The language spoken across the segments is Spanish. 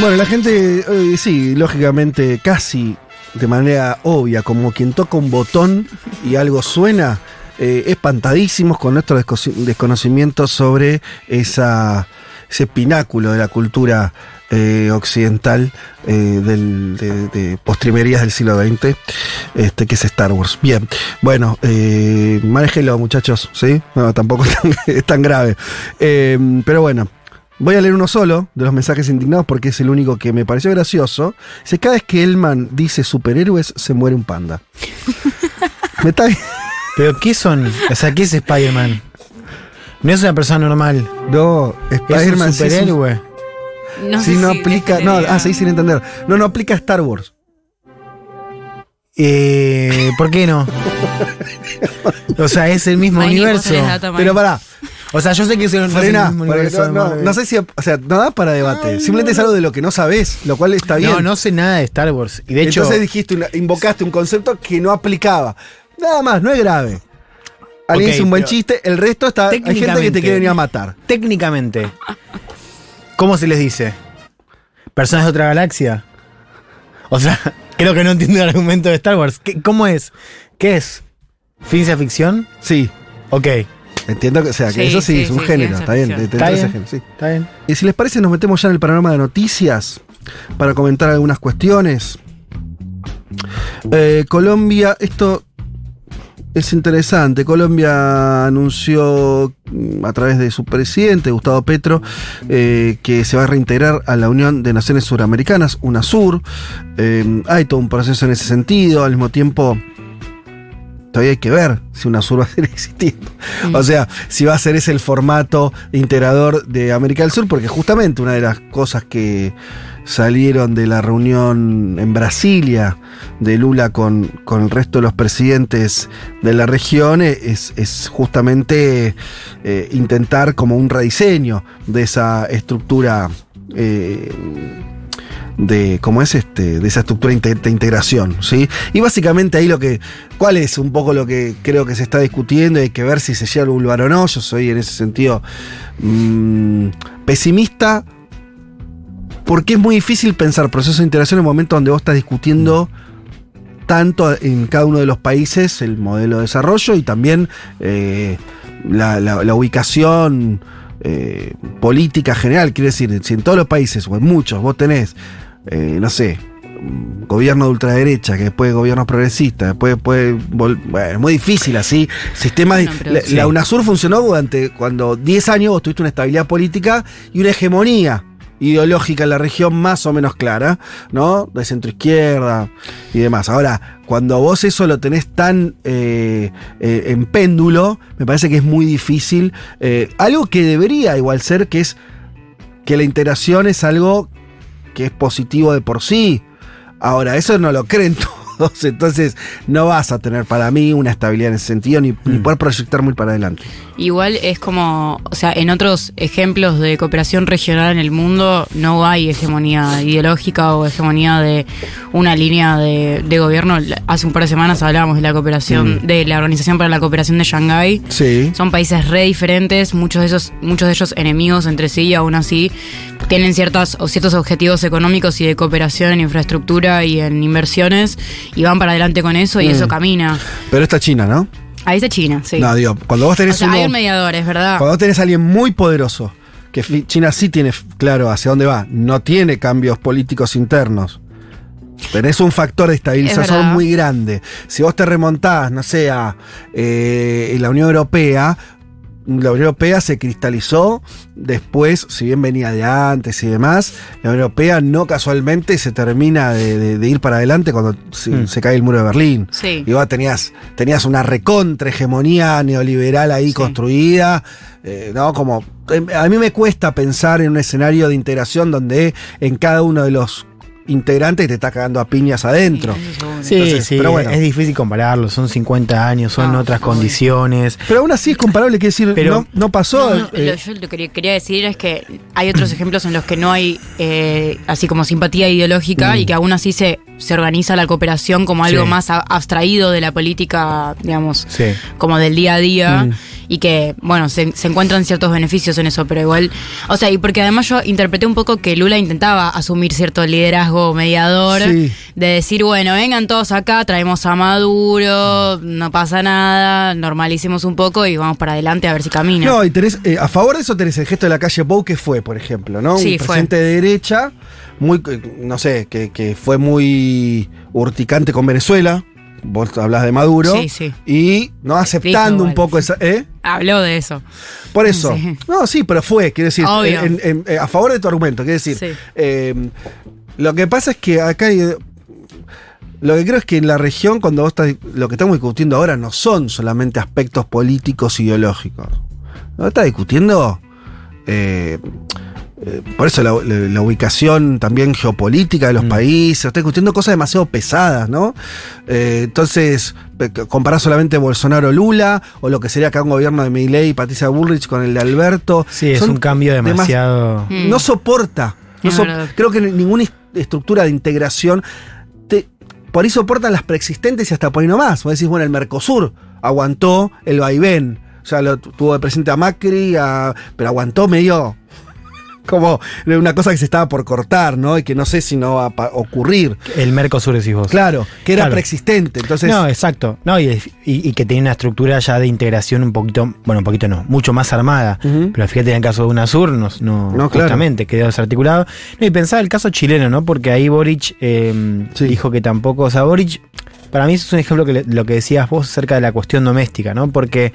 Bueno, la gente, eh, sí, lógicamente, casi de manera obvia, como quien toca un botón y algo suena, eh, espantadísimos con nuestro desco- desconocimiento sobre esa, ese pináculo de la cultura eh, occidental eh, de, postrimerías del siglo XX, este, que es Star Wars. Bien, bueno, eh, manéjenlo, muchachos, ¿sí? No, tampoco es tan, es tan grave. Eh, pero bueno. Voy a leer uno solo de los mensajes indignados porque es el único que me pareció gracioso. Dice, cada vez que Elman dice superhéroes, se muere un panda. ¿Me está ¿Pero qué son? O sea, ¿qué es Spider-Man? No es una persona normal. No, Es Spider-Man sí es un- superhéroe. No Sí, sé no si aplica. No, ah, sí, sin entender. No, no aplica a Star Wars. Eh, ¿Por qué no? O sea, es el mismo universo. Pero pará, O sea, yo sé que no el frena. No, no, Marvel. no sé si. O sea, no da para debate. Simplemente es algo de lo que no sabes, lo cual está bien. No, no sé nada de Star Wars. Y de hecho, Entonces dijiste, una- invocaste un concepto que no aplicaba. Nada más, no es grave. Alguien Ok, hizo un buen chiste, el resto está. Hay gente que te quiere venir a matar. técnicamente, ¿cómo se les dice? ¿Personas de otra galaxia? O sea, creo que no entiendo el argumento de Star Wars. ¿Qué- ¿Cómo es? ¿Qué es? ¿Ciencia ficción? Sí. Ok, Entiendo que, o sea, que Sí, eso sí, sí, es un sí, género, está bien. ficción. te- te Está bien. género, sí. está bien. Y si les parece, nos metemos ya en el panorama de noticias para comentar algunas cuestiones. Eh, Colombia, esto es interesante. Colombia anunció mm, a través de su presidente, Gustavo Petro, eh, que se va a reintegrar a la Unión de Naciones Suramericanas, UNASUR. Eh, hay todo un proceso en ese sentido. Al mismo tiempo, todavía hay que ver si UNASUR va a seguir existiendo. O sea, si va a ser ese el formato integrador de América del Sur, porque justamente una de las cosas que salieron de la reunión en Brasilia de Lula con, con el resto de los presidentes de la región es, es justamente eh, intentar como un rediseño de esa estructura. eh, de cómo es este de esa estructura de integración sí y básicamente ahí lo que cuál es un poco lo que creo que se está discutiendo hay que ver si se llega al lugar o no. Yo soy en ese sentido mm, pesimista porque es muy difícil pensar procesos de integración en el momento donde vos estás discutiendo tanto en cada uno de los países el modelo de desarrollo y también eh, la, ubicación eh, política general. Quiere decir, si en todos los países, o en muchos, vos tenés, eh, no sé, un gobierno de ultraderecha, que después gobiernos progresistas, después puede. Bueno, es muy difícil así. Sistemas. La, sí. la UNASUR funcionó durante cuando 10 años vos tuviste una estabilidad política y una hegemonía ideológica en la región más o menos clara, ¿no? De centro izquierda y demás. Ahora, cuando vos eso lo tenés tan eh, eh, en péndulo, me parece que es muy difícil. eh, algo que debería igual ser, que es que la integración es algo que es positivo de por sí. Ahora, eso no lo creen todos, entonces no vas a tener para mí una estabilidad en ese sentido, ni, ni poder proyectar muy para adelante. Igual es como, o sea, en otros ejemplos de cooperación regional en el mundo no hay hegemonía ideológica o hegemonía de una línea de, de gobierno. Hace un par de semanas hablábamos de la cooperación, de la Organización para la Cooperación de Shanghái. Sí. Son países re diferentes, muchos de esos, muchos de ellos enemigos entre sí y aún así tienen ciertas o ciertos objetivos económicos y de cooperación en infraestructura y en inversiones y van para adelante con eso y Mm. eso camina. Pero está China, ¿no? Ahí está China, sí. No, digo, cuando vos o tenés sea, hay uno- un mediador, es verdad. Cuando vos tenés a alguien muy poderoso, que China sí tiene claro hacia dónde va, no tiene cambios políticos internos. Tenés un factor de Es estabilización muy grande. Si vos te remontás, no sé, a eh, la Unión Europea, la Unión Europea se cristalizó después, si bien venía de antes y demás, la Unión Europea no casualmente se termina de, de- de ir para adelante cuando se, Mm. se cae el muro de Berlín. Sí. Y vos tenías, tenías una recontra hegemonía neoliberal ahí Sí. construida, eh, ¿no? Como. eh, A mí me cuesta pensar en un escenario de integración donde en cada uno de los integrante que te está cagando a piñas adentro. Sí, Entonces, sí, pero bueno. es difícil compararlo, son 50 años, son No, otras condiciones. Pero aún así es comparable, quiere decir, Pero- no, no pasó. No, no, eh, lo- yo lo que quería, quería decir es que hay otros ejemplos en los que no hay eh, así como simpatía ideológica y que aún así se, se organiza la cooperación como algo Sí. más abstraído de la política, digamos, Sí. como del día a día Mm. Y que, bueno, se, se encuentran ciertos beneficios en eso, pero igual, o sea, y porque además yo interpreté un poco que Lula intentaba asumir cierto liderazgo mediador, Sí. de decir, bueno, vengan todos acá, traemos a Maduro, no pasa nada, normalicemos un poco y vamos para adelante a ver si camina. No, y tenés, eh, a favor de eso tenés el gesto de la calle Pou que fue, por ejemplo, ¿no? Sí, un fue. presidente de derecha, muy, eh, no sé, que, que fue muy urticante con Venezuela. Vos hablás de Maduro. Sí, sí. Y no aceptando un poco esa. ¿eh? Habló de eso. Por eso. Sí. No, sí, pero fue, quiero decir, Obvio. en- en- en- a favor de tu argumento, quiero decir. Sí. eh, lo que pasa es que acá hay. Lo que creo es que en la región, cuando vos estás. Lo que estamos discutiendo ahora no son solamente aspectos políticos ideológicos. Lo que estás discutiendo. eh, eh, por eso la, la- la ubicación también geopolítica de los países, está discutiendo cosas demasiado pesadas, ¿no? Eh, entonces, comparar solamente Bolsonaro-Lula, o lo que sería acá un gobierno de Milei y Patricia Bullrich con el de Alberto. Sí, es un cambio demas- demasiado. Mm. no soporta. No so- creo que ninguna est- estructura de integración. te- por ahí soportan las preexistentes y hasta por ahí nomás. Vos decís, bueno, el Mercosur aguantó el vaivén. O sea, lo tu- tuvo de presidente a Macri, a- pero aguantó medio. Como una cosa que se estaba por cortar, ¿no? Y que no sé si no va a ocurrir. El Mercosur decís vos. Claro, que era Claro. preexistente. Entonces, no, exacto. No, y, y- y que tiene una estructura ya de integración un poquito, bueno, un poquito no, mucho más armada. Ujú. Pero fíjate en el caso de UNASUR, no, no, No, claro. justamente quedó desarticulado. No, y pensaba el caso chileno, ¿no? Porque ahí Boric eh, Sí. dijo que tampoco, o sea, Boric, para mí eso es un ejemplo que le- lo que decías vos acerca de la cuestión doméstica, ¿no? Porque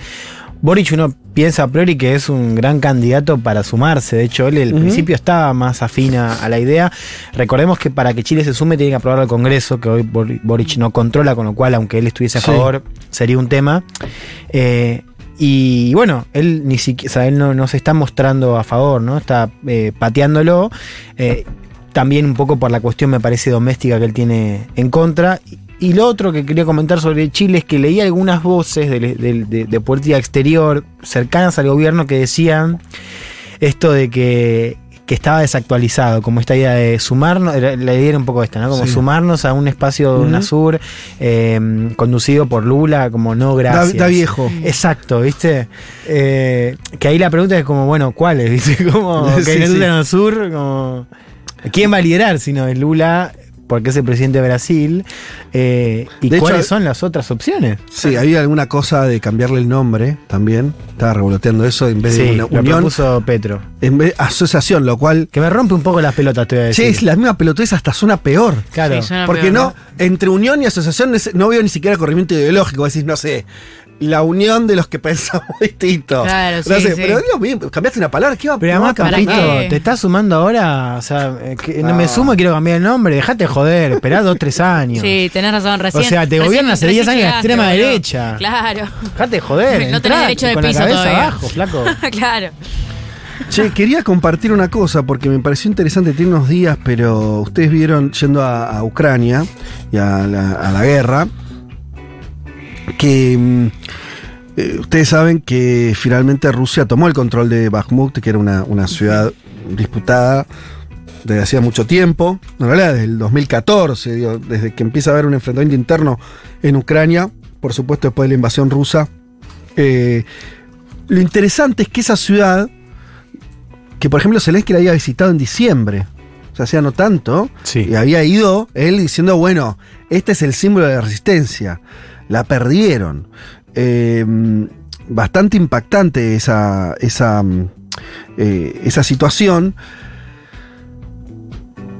Boric uno piensa a priori que es un gran candidato para sumarse. De hecho, él al Ujú. principio estaba más afina a la idea. Recordemos que para que Chile se sume tiene que aprobarlo al Congreso, que hoy Bor- Boric no controla, con lo cual, aunque él estuviese a Sí. favor, sería un tema. Eh, y bueno, él ni siquiera, o sea, él no, no se está mostrando a favor, ¿no? Está eh, pateándolo. eh, también un poco por la cuestión, me parece, doméstica que él tiene en contra. Y, lo otro que quería comentar sobre Chile es que leí algunas voces de, de- de- de política exterior cercanas al gobierno que decían esto de que, que estaba desactualizado, como esta idea de sumarnos, la idea era un poco esta, ¿no? Como Sí. sumarnos a un espacio de Ujú. UNASUR eh, conducido por Lula, como no da, gracias. da viejo. Exacto, ¿viste? Eh, que ahí la pregunta es como, bueno, ¿cuáles? ¿Viste? Como que Sí, en sí. el sur, como... ¿Quién va a liderar si no es Lula? Porque es el presidente de Brasil. Eh, ¿Y De hecho, cuáles son las otras opciones? Sí, había alguna cosa de cambiarle el nombre también. Estaba revoloteando eso en vez de Sí, una lo unión. propuso Petro. En vez asociación, lo cual. Que me rompe un poco las pelotas, te voy a decir. Che, es la misma pelotudez, hasta suena peor. Claro. Sí, suena Porque peor, no, entre unión y asociación no veo ni siquiera corrimiento ideológico. Decís, no sé, la unión de los que pensamos distinto. Claro, sí, pero digo, bien, cambiaste una palabra, ¿qué va Pero además, qué? ¿te estás sumando ahora? O sea, eh, que no. No. me sumo y quiero cambiar el nombre. Dejate de joder, esperá dos, tres años. Sí, tenés razón, recién. O sea, te gobierna hace recién 10 años la extrema derecha. Claro. Dejate de joder. No tenés derecho de con piso la cabeza todavía. abajo, flaco. claro. Che, quería compartir una cosa porque me pareció interesante, tiene unos días, pero ustedes vieron yendo a, a Ucrania y a la, a la guerra, que mm, eh, ustedes saben que finalmente Rusia tomó el control de Bakhmut, que era una, una ciudad disputada desde hacía mucho tiempo, en realidad desde el 2014, digo, desde que empieza a haber un enfrentamiento interno en Ucrania, por supuesto después de la invasión rusa. Eh, lo interesante es que esa ciudad que por ejemplo Zelensky la había visitado en diciembre. O sea, hacía no tanto. Sí. Y había ido él diciendo, bueno, este es el símbolo de la resistencia. La perdieron. Eh, bastante impactante esa, esa, mm, eh, esa situación.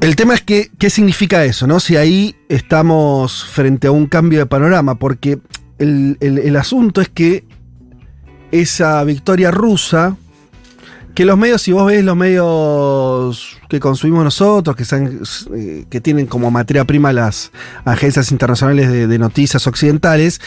El tema es que, ¿qué significa eso? ¿no? Si ahí estamos frente a un cambio de panorama, porque el, el- el asunto es que esa victoria rusa, que los medios, si vos ves los medios que consumimos nosotros, que, sean, eh, que tienen como materia prima las agencias internacionales de, noticias occidentales,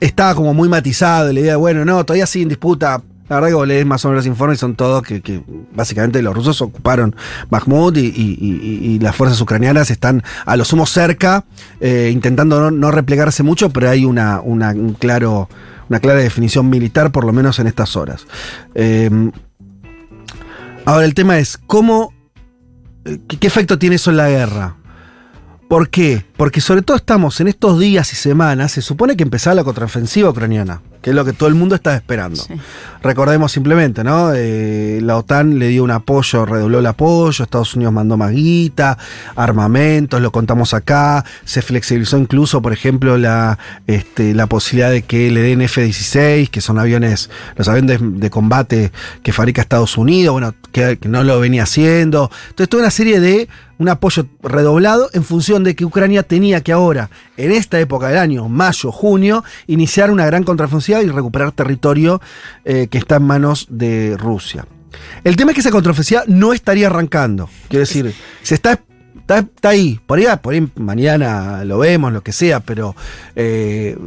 estaba como muy matizado la idea de, bueno, no, todavía sigue en disputa La verdad que vos lees más o menos los informes son todos que, básicamente los rusos ocuparon Bakhmut y, y- y- y las fuerzas ucranianas están a lo sumo cerca, eh, intentando no, no replegarse mucho, pero hay una, una, un claro, una clara definición militar, por lo menos en estas horas. Eh, ahora el tema es, ¿cómo, eh, qué, qué efecto tiene eso en la guerra? ¿Por qué? Porque sobre todo estamos en estos días y semanas, se supone que empezaba la contraofensiva ucraniana, que es lo que todo el mundo está esperando. Sí. Recordemos simplemente, ¿no? Eh, la OTAN le dio un apoyo, redobló el apoyo, Estados Unidos mandó más guita, armamentos, lo contamos acá, se flexibilizó incluso, por ejemplo, la, este, la posibilidad de que le den F-16, que son aviones, los aviones de, de combate que fabrica Estados Unidos, bueno, que, que no lo venía haciendo. Entonces, toda una serie de un apoyo redoblado en función de que Ucrania tenía que ahora, en esta época del año, mayo, junio, iniciar una gran contraofensiva y recuperar territorio eh, que está en manos de Rusia. El tema es que esa contraofensiva no estaría arrancando. Quiero decir, se está, está, está ahí. Por ahí, por ahí mañana lo vemos, lo que sea, pero eh,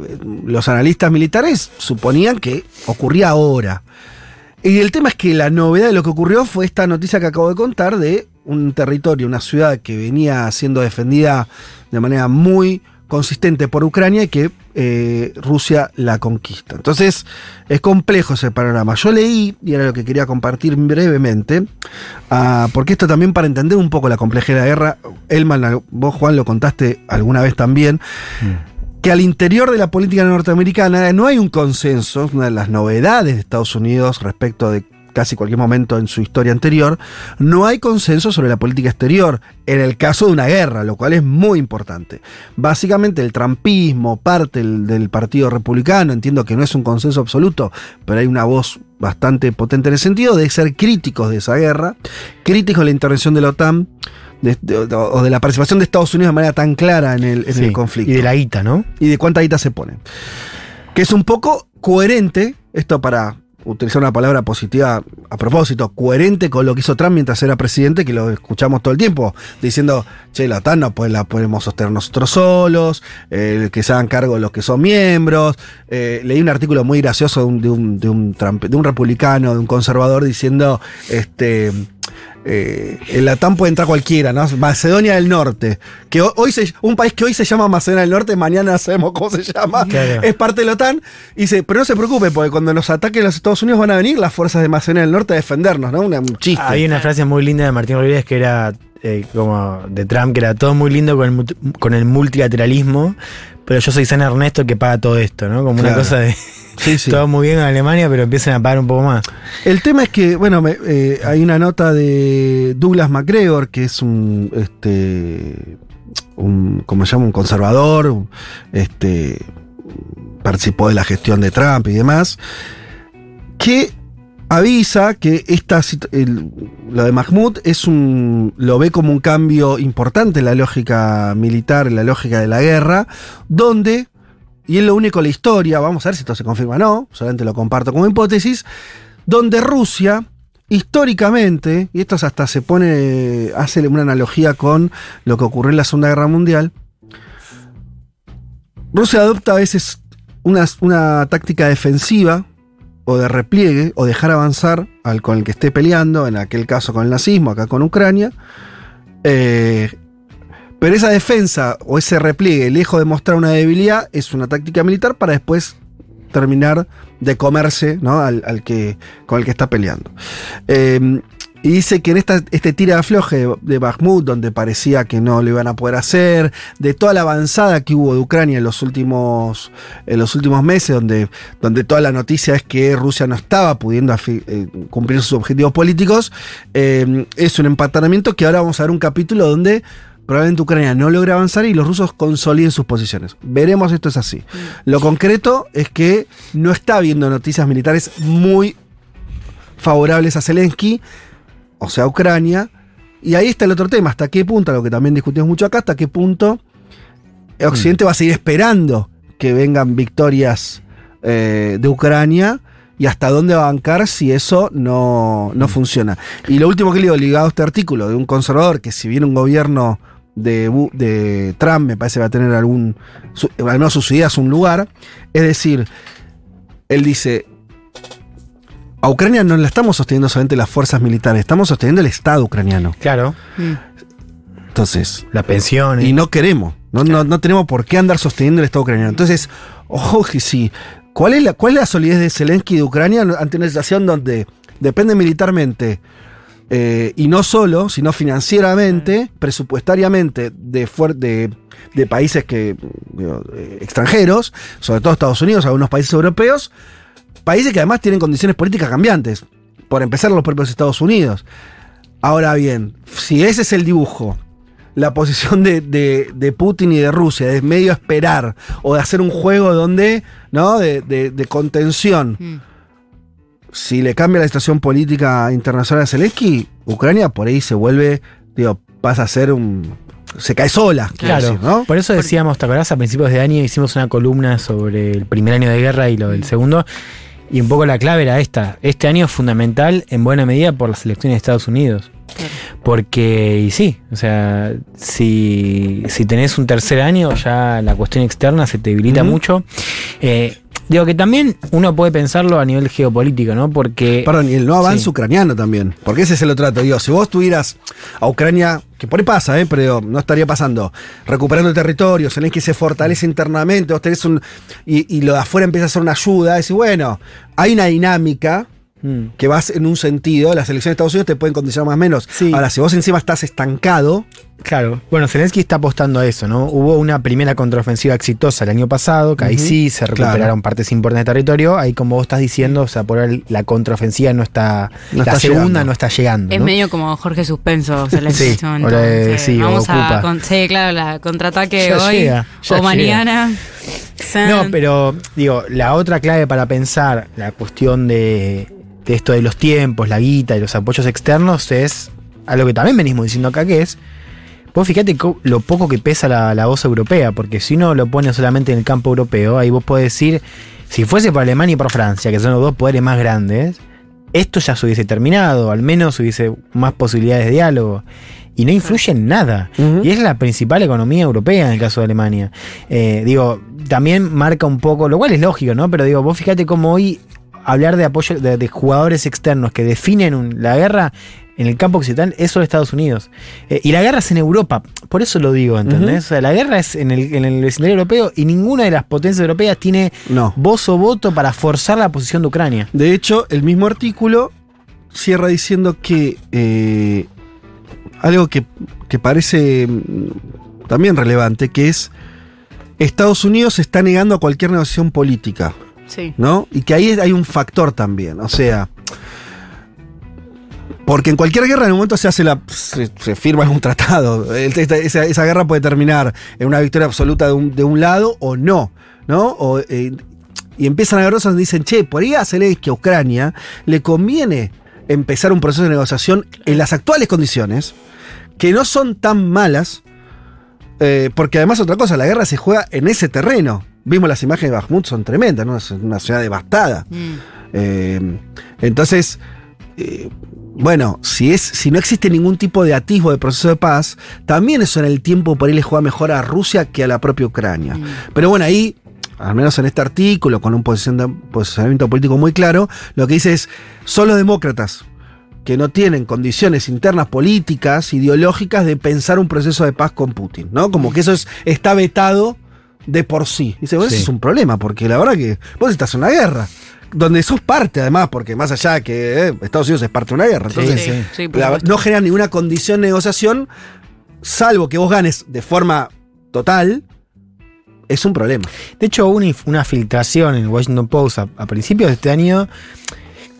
los analistas militares suponían que ocurría ahora. Y el tema es que la novedad de lo que ocurrió fue esta noticia que acabo de contar de un territorio, una ciudad que venía siendo defendida de manera muy consistente por Ucrania y que eh, Rusia la conquista. Entonces es complejo ese panorama. Yo leí, y era lo que quería compartir brevemente, ah, porque esto también para entender un poco la complejidad de la guerra, Elman, vos Juan lo contaste alguna vez también, que al interior de la política norteamericana no hay un consenso, una de las novedades de Estados Unidos respecto de casi cualquier momento en su historia anterior, no hay consenso sobre la política exterior en el caso de una guerra, lo cual es muy importante. Básicamente el trampismo, parte del, del Partido Republicano, entiendo que no es un consenso absoluto, pero hay una voz bastante potente en el sentido de ser críticos de esa guerra, críticos de la intervención de la OTAN, de- de- o de la participación de Estados Unidos de manera tan clara en el, en Sí, el conflicto Y de la guita, ¿no? y de cuánta guita se pone. Que es un poco coherente, esto para utilizar una palabra positiva a propósito, coherente con lo que hizo Trump mientras era presidente, que lo escuchamos todo el tiempo, diciendo, che, la OTAN no pues, la podemos sostener nosotros solos, eh, que se hagan cargo los que son miembros. Eh, leí un artículo muy gracioso de un, de un, de un Trump- de un republicano, de un conservador, diciendo, este... Eh, en la TAM puede entrar cualquiera, ¿no? Macedonia del Norte. Que ho- hoy se, un país que hoy se llama Macedonia del Norte, mañana no sabemos cómo se llama. Claro. Es parte de la OTAN. Y dice, pero no se preocupe, porque cuando nos ataquen los Estados Unidos van a venir las fuerzas de Macedonia del Norte a defendernos, ¿no? Una- un chiste. Hay una frase muy linda de Martín Rodríguez que era eh, como de Trump, que era todo muy lindo con el, con el multilateralismo, pero yo soy San Ernesto que paga todo esto, ¿no? Como una cosa de Sí, sí. todo muy bien en Alemania, pero empiezan a pagar un poco más. El tema es que, bueno, me- eh, hay una nota de Douglas McGregor, que es un, este, un, ¿cómo se llama? Un conservador, un- este, participó de la gestión de Trump y demás, que avisa que esta, el- lo de Mahmoud es un, lo ve como un cambio importante en la lógica militar, en la lógica de la guerra, donde y es lo único en la historia, vamos a ver si esto se confirma o no, solamente lo comparto como hipótesis, donde Rusia, históricamente, y esto hasta se pone, hace una analogía con lo que ocurrió en la Segunda Guerra Mundial, Rusia adopta a veces una, una táctica defensiva o de repliegue o dejar avanzar al con el que esté peleando, en aquel caso con el nazismo, acá con Ucrania. Eh, pero esa defensa o ese repliegue, lejos de mostrar una debilidad, es una táctica militar para después terminar de comerse ¿no? al, al que, con el que está peleando. Eh, y dice que en esta, este tira de afloje de, de Bakhmut, donde parecía que no lo iban a poder hacer, de toda la avanzada que hubo de Ucrania en los últimos, en los últimos meses, donde, donde toda la noticia es que Rusia no estaba pudiendo eh, cumplir sus objetivos políticos, eh, es un empantanamiento que ahora vamos a ver un capítulo donde probablemente Ucrania no logra avanzar y los rusos consoliden sus posiciones. Veremos si esto es así. Lo concreto es que no está habiendo noticias militares muy favorables a Zelensky, o sea, Ucrania. Y ahí está el otro tema, hasta qué punto, lo que también discutimos mucho acá, hasta qué punto Occidente va a seguir esperando que vengan victorias eh, de Ucrania y hasta dónde va a bancar si eso no, no funciona. Y lo último que leo ligado a este artículo de un conservador, que si viene un gobierno de, de Trump, me parece que va a tener algún, su- al menos sus ideas un lugar, es decir, él dice, a Ucrania no la estamos sosteniendo solamente las fuerzas militares, estamos sosteniendo el Estado ucraniano. Claro. Mm. Entonces, La pensión. y no queremos, no, no, no tenemos por qué andar sosteniendo el Estado ucraniano. Entonces, ojo que sí. ¿Cuál es la, cuál es la solidez de Zelensky y de Ucrania ante una situación donde depende militarmente eh, y no solo, sino financieramente, presupuestariamente de, fuer- de, de países que digo, eh, extranjeros, sobre todo Estados Unidos, algunos países europeos, países que además tienen condiciones políticas cambiantes, por empezar los propios Estados Unidos. Ahora bien, si ese es el dibujo, la posición de, de- de Putin y de Rusia, es medio esperar o de hacer un juego donde, ¿no? De, de- de contención. Mm. Si le cambia la situación política internacional a Zelensky, Ucrania por ahí se vuelve, digo, pasa a ser un. se cae sola, Claro, decir, ¿no? por eso decíamos, ¿te acordás? A principios de año hicimos una columna sobre el primer año de guerra y lo del segundo. Y un poco la clave era esta. Este año es fundamental en buena medida por las elecciones de Estados Unidos. Claro. Porque, y sí, o sea, si, si tenés un tercer año, ya la cuestión externa se te debilita mucho. Eh, digo que también uno puede pensarlo a nivel geopolítico, ¿no? Porque. Perdón, y el no avance Sí. ucraniano también. Porque ese es el otro trato. Digo, si vos tuvieras a Ucrania, que por ahí pasa, ¿eh? pero no estaría pasando, recuperando el territorio, Zelensky se fortalece internamente, vos tenés un. Y, y lo de afuera empieza a ser una ayuda, decir, bueno, hay una dinámica Mm. que vas en un sentido, las elecciones de Estados Unidos te pueden condicionar más o menos. Sí. Ahora, si vos encima estás estancado, Claro, bueno, Zelensky está apostando a eso, ¿no? Hubo una primera contraofensiva exitosa el año pasado, que ahí sí se recuperaron claro. partes importantes de territorio, ahí como vos estás diciendo, o sea, por ahí la contraofensiva no está, No la está segunda llegando. no está llegando. Es ¿no? medio como Jorge Suspenso. Le Sí, en este eh, sí, vamos ocupa. a. con- sí, claro, la contraataque Ya hoy llega, ya o llega. mañana. No, pero digo, la otra clave para pensar la cuestión de, de esto de los tiempos, la guita y los apoyos externos es a lo que también venimos diciendo acá, que es, vos fíjate lo poco que pesa la, la voz europea, porque si uno lo pone solamente en el campo europeo, ahí vos podés decir, si fuese por Alemania y por Francia, que son los dos poderes más grandes, esto ya se hubiese terminado, al menos hubiese más posibilidades de diálogo. Y no influye en nada. Y es la principal economía europea en el caso de Alemania. Eh, digo, también marca un poco, lo cual es lógico, ¿no? Pero digo, vos fíjate cómo hoy hablar de apoyo de, de jugadores externos que definen un- la guerra en el campo occidental es solo Estados Unidos. Eh, y la guerra es en Europa, por eso lo digo, ¿entendés? O sea, la guerra es en el, en el vecindario europeo y ninguna de las potencias europeas tiene no. voz o voto para forzar la posición de Ucrania. De hecho, el mismo artículo cierra diciendo que eh, algo que, que parece mm, también relevante, que es Estados Unidos se está negando a cualquier negociación política, Sí. ¿no? Y que ahí hay un factor también, o sea, porque en cualquier guerra en un momento se hace la se, se firma algún tratado. Esa, esa guerra puede terminar en una victoria absoluta de un, de un lado o no, ¿no? O, eh, y empiezan a haber cosas donde dicen, che, por ahí a Zelensky, a Ucrania, le conviene empezar un proceso de negociación en las actuales condiciones, que no son tan malas, eh, porque además otra cosa, la guerra se juega en ese terreno. Vimos las imágenes de Bakhmut, son tremendas, ¿no? Es una ciudad devastada. Mm. Eh, entonces, eh, bueno, si, es, si no existe ningún tipo de atisbo de proceso de paz, también eso en el tiempo por ahí le juega mejor a Rusia que a la propia Ucrania. Mm. Pero bueno, ahí, al menos en este artículo, con un posicionamiento político muy claro, lo que dice es, son los demócratas que no tienen condiciones internas políticas, ideológicas de pensar un proceso de paz con Putin, ¿no? Como que eso es, está vetado de por sí. Dice, bueno, Sí. eso es un problema, porque la verdad que vos estás en una guerra, donde sos parte además, porque más allá de que eh, Estados Unidos es parte de una guerra, entonces sí. sí, por la- supuesto. no genera ninguna condición de negociación, salvo que vos ganes de forma total, es un problema. De hecho, hubo una, una filtración en el Washington Post a, a principios de este año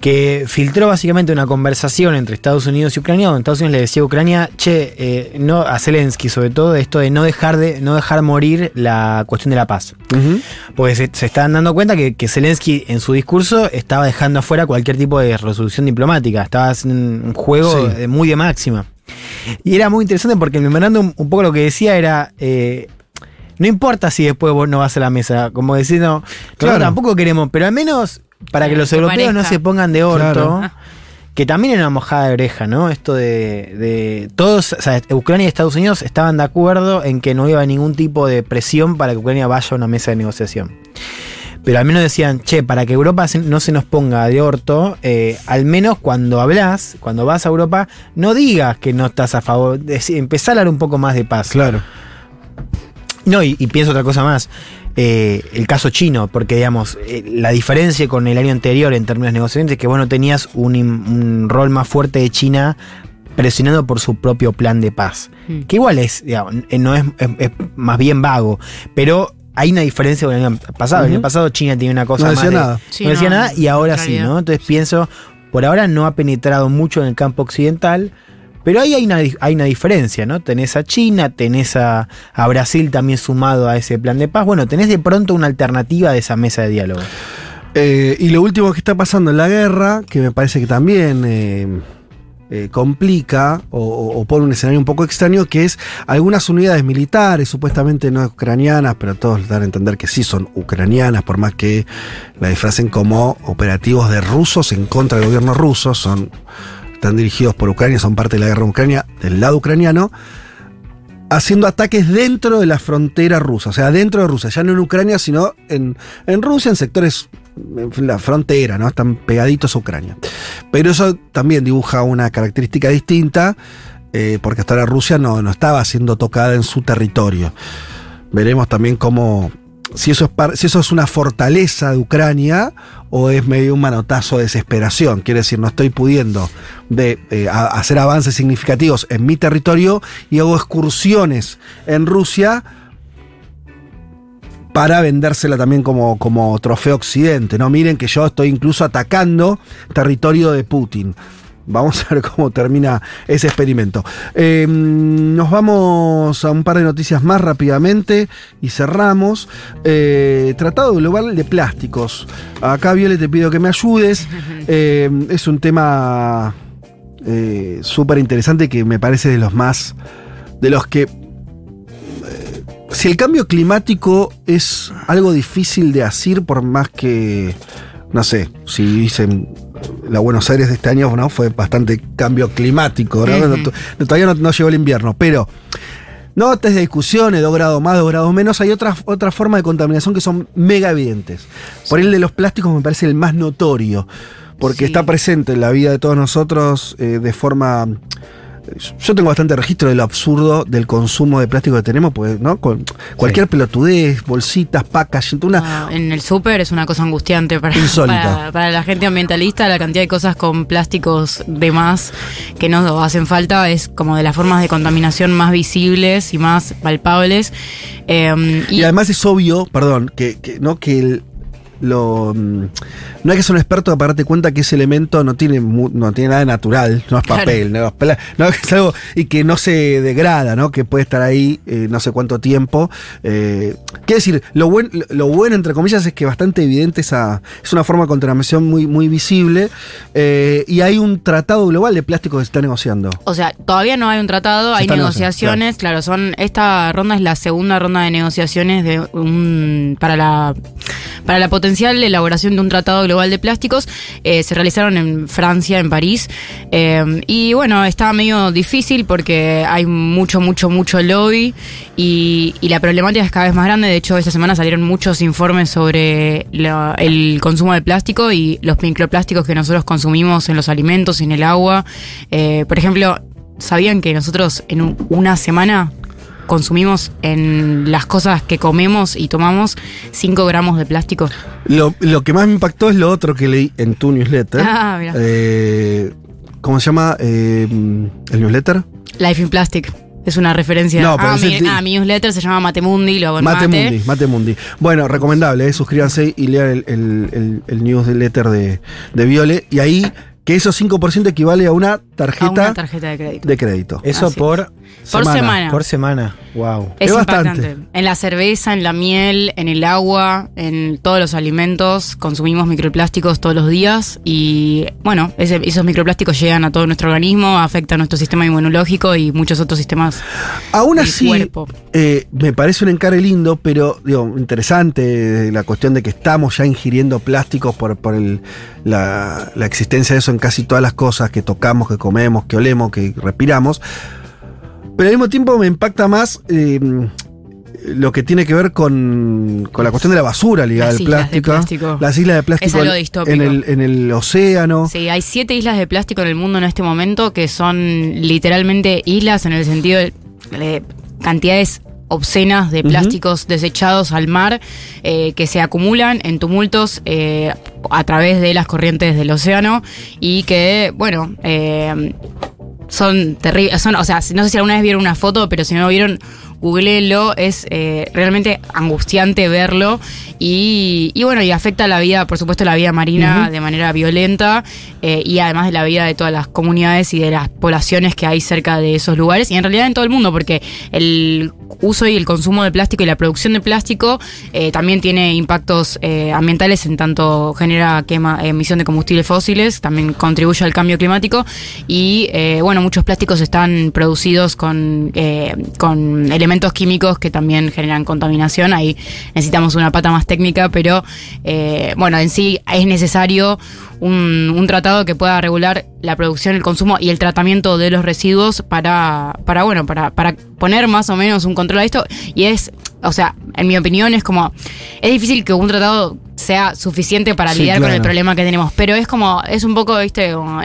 que filtró básicamente una conversación entre Estados Unidos y Ucrania, donde Estados Unidos le decía a Ucrania, che, eh, no, a Zelensky sobre todo, esto de no dejar de no dejar morir la cuestión de la paz. Porque se, se estaban dando cuenta que, que Zelensky en su discurso estaba dejando afuera cualquier tipo de resolución diplomática, estaba haciendo un juego Sí. muy de máxima. Y era muy interesante porque el memorándum un poco lo que decía era... eh, no importa si después vos no vas a la mesa, como diciendo, Claro. nosotros tampoco queremos, pero al menos para que los que europeos no se pongan de orto, Claro. que también era una mojada de oreja, ¿no? Esto de, de todos, o sea, Ucrania y Estados Unidos estaban de acuerdo en que no iba ningún tipo de presión para que Ucrania vaya a una mesa de negociación. pero al menos decían, che, para que Europa no se nos ponga de orto, eh, al menos cuando hablas, cuando vas a Europa, no digas que no estás a favor, empezá a hablar un poco más de paz. Claro. No, y, y pienso otra cosa más. Eh, el caso chino, porque digamos, eh, la diferencia con el año anterior en términos negociantes es que vos no tenías un, rol más fuerte de China presionando por su propio plan de paz. Mm. Que igual es, digamos, eh, no es, es- es más bien vago, pero hay una diferencia con el año pasado. El año pasado China tenía una cosa No más decía de- nada. Sí, no decía no, nada y ahora sí. ¿no? Entonces pienso, por ahora no ha penetrado mucho en el campo occidental, pero ahí hay una, hay una diferencia, ¿no? Tenés a China, tenés a, Brasil también sumado a ese plan de paz. Bueno, tenés de pronto una alternativa de esa mesa de diálogo. Eh, y lo último que está pasando en la guerra, que me parece que también eh, eh, complica o- o pone un escenario un poco extraño, que es algunas unidades militares, supuestamente no ucranianas, pero todos dan a entender que sí son ucranianas, por más que la disfracen como operativos de rusos en contra del gobierno ruso, son, están dirigidos por Ucrania, son parte de la guerra en Ucrania, del lado ucraniano haciendo ataques dentro de la frontera rusa, o sea, dentro de Rusia, ya no en Ucrania, sino en, en Rusia, en sectores, en la frontera, ¿no? Están pegaditos a Ucrania. Pero eso también dibuja una característica distinta, eh, porque hasta ahora Rusia no, no estaba siendo tocada en su territorio. Veremos también cómo, si eso, es si eso es una fortaleza de Ucrania o es medio un manotazo de desesperación. Quiere decir, no estoy pudiendo de, eh, hacer avances significativos en mi territorio y hago excursiones en Rusia para vendérsela también como, como trofeo occidente. No miren que yo estoy incluso atacando territorio de Putin. Vamos a ver cómo termina ese experimento. Eh, nos vamos a un par de noticias más rápidamente y cerramos. Eh, Tratado Global de Plásticos. Acá, Viole, te pido que me ayudes. Eh, es un tema eh, súper interesante que me parece de los más. de los que. eh, si el cambio climático es algo difícil de asir, por más que. No sé, si dicen la Buenos Aires de este año ¿no? fue bastante cambio climático, ¿no? No- todavía no, no llegó el invierno, pero notas de discusiones, dos grados más, dos grados menos, hay otras otra formas de contaminación que son mega evidentes. Por el de los plásticos me parece el más notorio, porque Sí. está presente en la vida de todos nosotros eh, de forma... Yo tengo bastante registro de lo absurdo del consumo de plástico que tenemos, pues, ¿no? Con cualquier pelotudez, bolsitas, packaging, una, Ah, en el súper es una cosa angustiante para, para, para la gente ambientalista. La cantidad de cosas con plásticos de más que nos hacen falta es como de las formas de contaminación más visibles y más palpables. Eh, Y, y, además es obvio, perdón, que, que- no que el- lo mm, no hay que ser un experto para darte cuenta que ese elemento no tiene no tiene nada de natural, no es Claro. papel, no es, no, es algo y que no se degrada, ¿no? Que puede estar ahí eh, no sé cuánto tiempo. Eh, quiero decir, lo, buen- lo- bueno entre comillas es que bastante evidente esa es una forma de contaminación muy muy visible eh, y hay un tratado global de plástico que se está negociando. O sea, todavía no hay un tratado, Se hay negociaciones, claro. son esta ronda es la segunda ronda de negociaciones de un para la para la potencial elaboración de un tratado global de plásticos. Eh, se realizaron en Francia, en París, Eh, y bueno está medio difícil porque hay mucho mucho mucho lobby y, la problemática es cada vez más grande. De hecho, esta semana salieron muchos informes sobre la- el consumo de plástico y los microplásticos que nosotros consumimos en los alimentos, en el agua. Eh, por ejemplo, ¿sabían que nosotros en un- una semana consumimos en las cosas que comemos y tomamos 5 gramos de plástico? Lo, lo que más me impactó es lo otro que leí en tu newsletter. Ah, mira. Eh, ¿Cómo se llama eh, el newsletter? Life in Plastic. Es una referencia No, pero a, ese mi, ti- a mi newsletter, se llama Matemundi, lo hago en Mate. Bueno, recomendable, eh, suscríbanse y lean el, el, el- el newsletter de, de Viole. Y ahí, que esos 5% equivale a una A tarjeta, una tarjeta de crédito. de crédito. Eso Así por, Por semana. por semana. Wow. Es, Es bastante. impactante. En la cerveza, en la miel, en el agua, en todos los alimentos, consumimos microplásticos todos los días y bueno, ese- esos microplásticos llegan a todo nuestro organismo, afectan nuestro sistema inmunológico y muchos otros sistemas Aún del así, cuerpo. eh, me parece un encare lindo, pero digo, interesante la cuestión de que estamos ya ingiriendo plásticos por, por el- la, la existencia de eso en casi todas las cosas que tocamos, que comemos, que olemos, que respiramos. Pero al mismo tiempo me impacta más eh, lo que tiene que ver con, con la cuestión de la basura ligada al plástico. plástico. Las islas de plástico Es algo en- distópico. en el, en el océano. Sí, hay siete islas de plástico en el mundo en este momento que son literalmente islas en el sentido de eh, cantidades obscenas de plásticos desechados al mar eh, que se acumulan en tumultos eh, a través de las corrientes del océano y que, bueno, eh, son terribles. Son, o sea, no sé si alguna vez vieron una foto, pero si no vieron, googleenlo. Es eh, realmente angustiante verlo. Y, y bueno, y afecta la vida, por supuesto, la vida marina de manera violenta. eh, y además de la vida de todas las comunidades y de las poblaciones que hay cerca de esos lugares. Y en realidad en todo el mundo, porque el uso y el consumo de plástico y la producción de plástico eh, también tiene impactos ambientales en tanto genera quema, emisión de combustibles fósiles, también contribuye al cambio climático y bueno, muchos plásticos están producidos con, con elementos químicos que también generan contaminación, ahí necesitamos una pata más técnica, pero eh, bueno, en sí es necesario un, un tratado que pueda regular la producción, el consumo y el tratamiento de los residuos para, para bueno, para, para poner más o menos un control a esto. Y es, o sea, en mi opinión es como, es difícil que un tratado sea suficiente para Sí, lidiar con el problema que tenemos, pero es como, es un poco, viste, como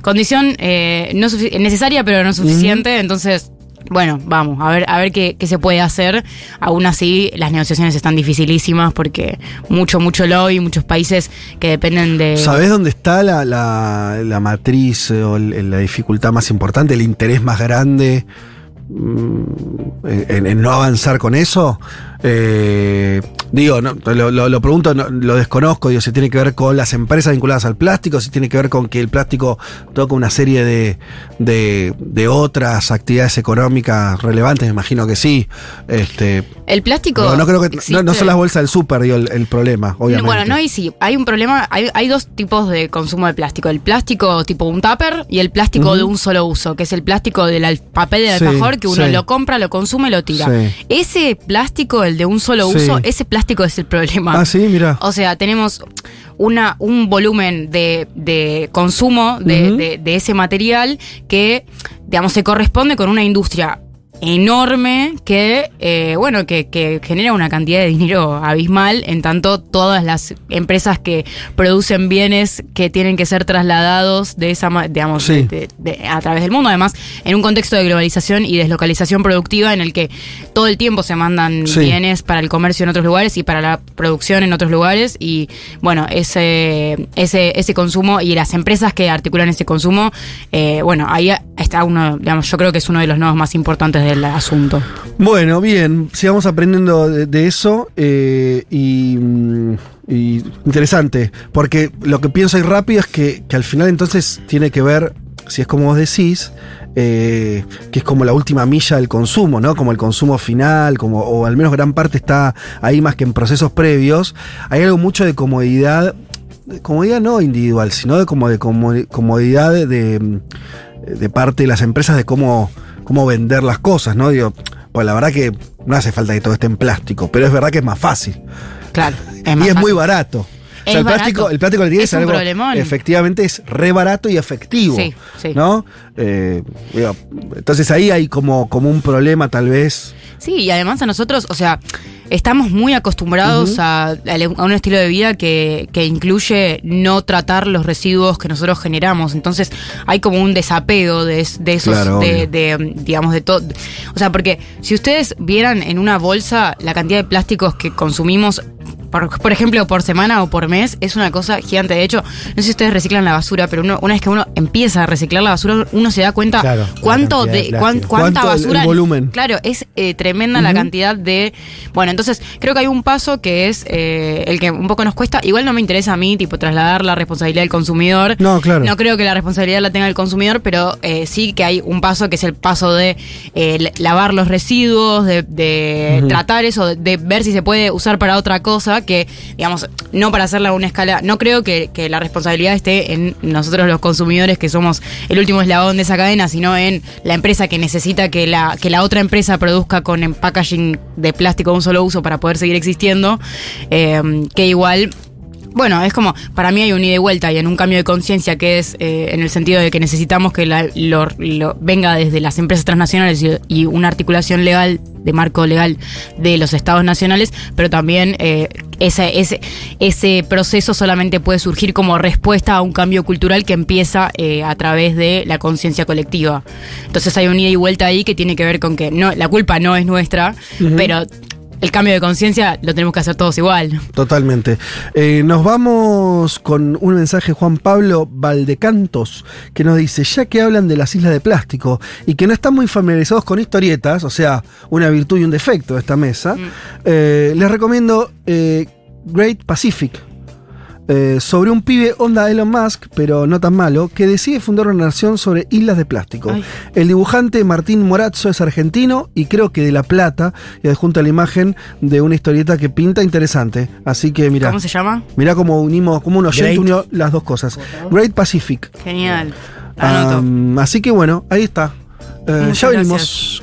condición eh, no necesaria pero no suficiente, entonces... Bueno, vamos, a ver, a ver qué, se puede hacer. Aún así, las negociaciones están dificilísimas porque mucho, mucho lobby, muchos países que dependen de. ¿Sabés dónde está la, la- la matriz o la dificultad más importante, el interés más grande en, en no avanzar con eso? Eh, digo, no, lo, lo- lo pregunto, no, lo desconozco, digo, si tiene que ver con las empresas vinculadas al plástico, si tiene que ver con que el plástico toca una serie de, de, de otras actividades económicas relevantes, me imagino que sí. Este, el plástico. no, no creo que no, son las bolsas del súper, digo, el, el problema, obviamente. Bueno, no hay sí. Hay un problema. Hay, hay dos tipos de consumo de plástico: el plástico tipo un tupper y el plástico de un solo uso, que es el plástico del papel del Sí, alfajor que uno sí. lo compra, lo consume y lo tira. Sí. Ese plástico, el de un solo uso, ese plástico es el problema. Ah, sí, mira. O sea, tenemos una, un volumen de, de consumo de- de ese material que, digamos, se corresponde con una industria enorme que, eh, bueno, que, que genera una cantidad de dinero abismal, en tanto todas las empresas que producen bienes que tienen que ser trasladados de esa, digamos, Sí. de- de- de- a través del mundo, además, en un contexto de globalización y deslocalización productiva en el que todo el tiempo se mandan Sí. bienes para el comercio en otros lugares y para la producción en otros lugares y bueno ese ese ese consumo y las empresas que articulan ese consumo eh, bueno ahí está uno digamos yo creo que es uno de los nodos más importantes del asunto Bueno, bien, sigamos aprendiendo de, eso eh, y, mm, y interesante, porque lo que pienso ahí rápido es que, que al final entonces tiene que ver, si es como vos decís, eh, que es como la última milla del consumo, ¿no? Como el consumo final, como, o al menos gran parte está ahí más que en procesos previos. Hay algo mucho de comodidad, comodidad no individual, sino de como de como- comodidad de, de parte de las empresas de cómo, cómo vender las cosas, ¿no? Digo, pues la verdad que no hace falta que todo esté en plástico, pero es verdad que es más fácil. claro y más es muy barato. O sea, el barato. plástico, el plástico que tiene Es es, algo. Efectivamente es re barato y efectivo. Sí, sí. ¿No? Eh, digo, entonces ahí hay como, como un problema, tal vez. Sí, y además a nosotros, o sea, estamos muy acostumbrados a, a un estilo de vida que, que incluye no tratar los residuos que nosotros generamos. Entonces hay como un desapego de, es- de esos, Claro, de, de, digamos, de todo. O sea, porque si ustedes vieran en una bolsa la cantidad de plásticos que consumimos, por, por ejemplo, por semana o por mes, es una cosa gigante. De hecho, no sé si ustedes reciclan la basura, pero uno, una vez que uno empieza a reciclar la basura, uno se da cuenta Claro, cuánto de de, cuán- cuánta Cuánto el- el basura. volumen. Claro, es eh, tremenda la cantidad de. Bueno, entonces creo que hay un paso que es eh, el que un poco nos cuesta. Igual no me interesa a mí, tipo, trasladar la responsabilidad del consumidor. No, claro. No creo que la responsabilidad la tenga el consumidor, pero eh, sí que hay un paso que es el paso de eh, lavar los residuos, de, tratar eso, de, de ver si se puede usar para otra cosa, que, digamos, no para hacerla a una escala. No creo que, que la responsabilidad esté en nosotros los consumidores, que somos el último eslabón de esa cadena, sino en la empresa que necesita que la, que la otra empresa produzca con packaging de plástico de un solo uso para poder seguir existiendo. eh, que igual Bueno, es como, para mí hay un ida y vuelta y en un cambio de conciencia que es eh, en el sentido de que necesitamos que la- lo, lo- venga desde las empresas transnacionales y, y una articulación legal, de marco legal de los estados nacionales, pero también eh, ese, ese, ese proceso solamente puede surgir como respuesta a un cambio cultural que empieza eh, a través de la conciencia colectiva. Entonces hay un ida y vuelta ahí que tiene que ver con que no, la culpa no es nuestra, pero el cambio de conciencia lo tenemos que hacer todos igual. Totalmente. Eh, nos vamos con un mensaje Juan Pablo Valdecantos que nos dice, ya que hablan de las islas de plástico y que no están muy familiarizados con historietas, o sea, una virtud y un defecto de esta mesa, eh, les recomiendo eh, Great Pacific. Eh, sobre un pibe onda Elon Musk, pero no tan malo, que decide fundar una nación sobre islas de plástico. Ay. El dibujante Martín Morazzo es argentino y creo que de La Plata, y adjunta la imagen de una historieta que pinta interesante. Así que mira, ¿Cómo se llama? mira cómo unimos, como un oyente unió las dos cosas. Great Pacific. Genial. Anoto. Am, así que bueno, ahí está. Eh, ya gracias. venimos